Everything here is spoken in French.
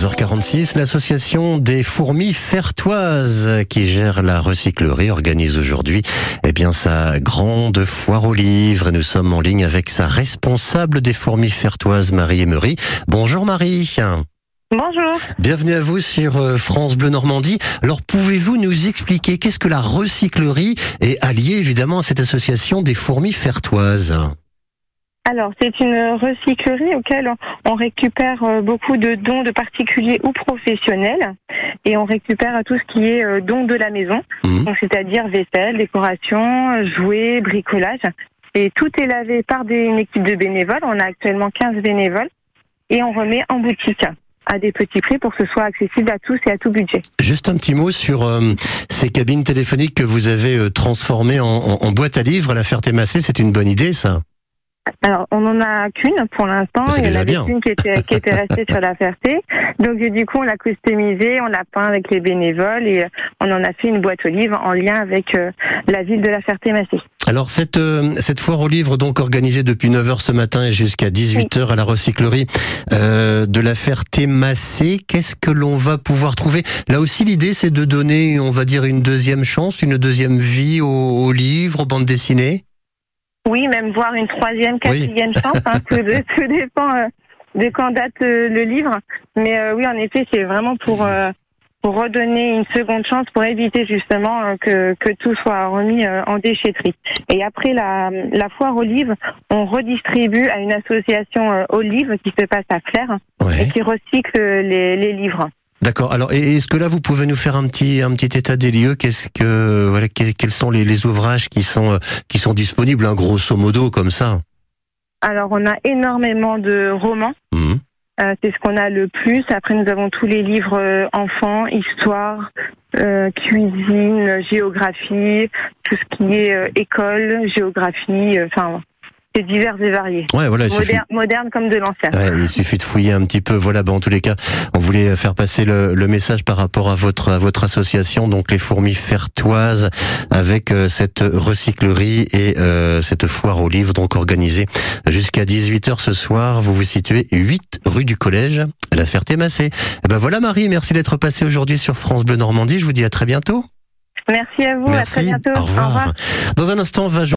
11h46, l'association des fourmis fertoises qui gère la recyclerie organise aujourd'hui eh bien sa grande foire aux livres et nous sommes en ligne avec sa responsable des fourmis fertoises Marie Emery. Bonjour Marie. Bonjour. Bienvenue à vous sur euh, France Bleu Normandie. Alors pouvez-vous nous expliquer qu'est-ce que la recyclerie est alliée évidemment à cette association des fourmis fertoises? Alors, c'est une recyclerie auquel on récupère euh, beaucoup de dons de particuliers ou professionnels et on récupère tout ce qui est euh, dons de la maison, donc c'est-à-dire vaisselle, décoration, jouets, bricolage. Et tout est lavé par des, une équipe de bénévoles. On a actuellement 15 bénévoles et on remet en boutique à des petits prix pour que ce soit accessible à tous et à tout budget. Juste un petit mot sur euh, ces cabines téléphoniques que vous avez transformées en, en- en boîte à livres à la Ferté-Massé. C'est une bonne idée ça? Alors, on en a qu'une pour l'instant. Il y en avait une qui était, qui était restée sur la Ferté. Donc, du coup, on l'a customisée, on l'a peint avec les bénévoles et euh, on en a fait une boîte aux livres en lien avec euh, la ville de la Ferté-Massé. Alors cette euh, cette foire aux livres donc organisée depuis 9h ce matin et jusqu'à 18h à la recyclerie euh, de la Ferté-Massé, qu'est-ce que l'on va pouvoir trouver? Là aussi l'idée c'est de donner on va dire une deuxième chance, une deuxième vie aux, aux livres, aux bandes dessinées. Oui, même voir une troisième, quatrième chance. Hein, tout, tout dépend euh, de quand date euh, le livre. Mais euh, oui, en effet, c'est vraiment pour euh, pour redonner une seconde chance pour éviter justement que, que tout soit remis euh, en déchetterie. Et après la, la foire aux livres, on redistribue à une association euh, aux livres qui se passe à Claire et qui recycle les, les livres. D'accord. Alors est-ce que là vous pouvez nous faire un petit un petit état des lieux? Qu'est-ce que voilà que- quels sont les, les ouvrages qui sont qui sont disponibles hein, grosso modo comme ça? Alors on a énormément de romans. Mhm. Euh, c'est ce qu'on a le plus. Après, nous avons tous les livres euh, enfants, histoire, euh, cuisine, géographie, tout ce qui est école, géographie. Enfin, c'est divers et variés. Ouais voilà. il suffit- Moderne, moderne comme de l'ancien. Ouais, il suffit de fouiller un petit peu. Voilà, ben, en tous les cas, on voulait faire passer le, le message par rapport à votre à votre association, donc les fourmis fertoises, avec euh, cette recyclerie et euh, cette foire aux livres, donc organisée jusqu'à 18h ce soir. Vous vous situez 8 rue du Collège, à la Ferté-Massé. Eh Ben voilà Marie, merci d'être passée aujourd'hui sur France Bleu Normandie. Je vous dis à très bientôt. Merci à vous. À très merci. bientôt. Au revoir. Dans un instant, va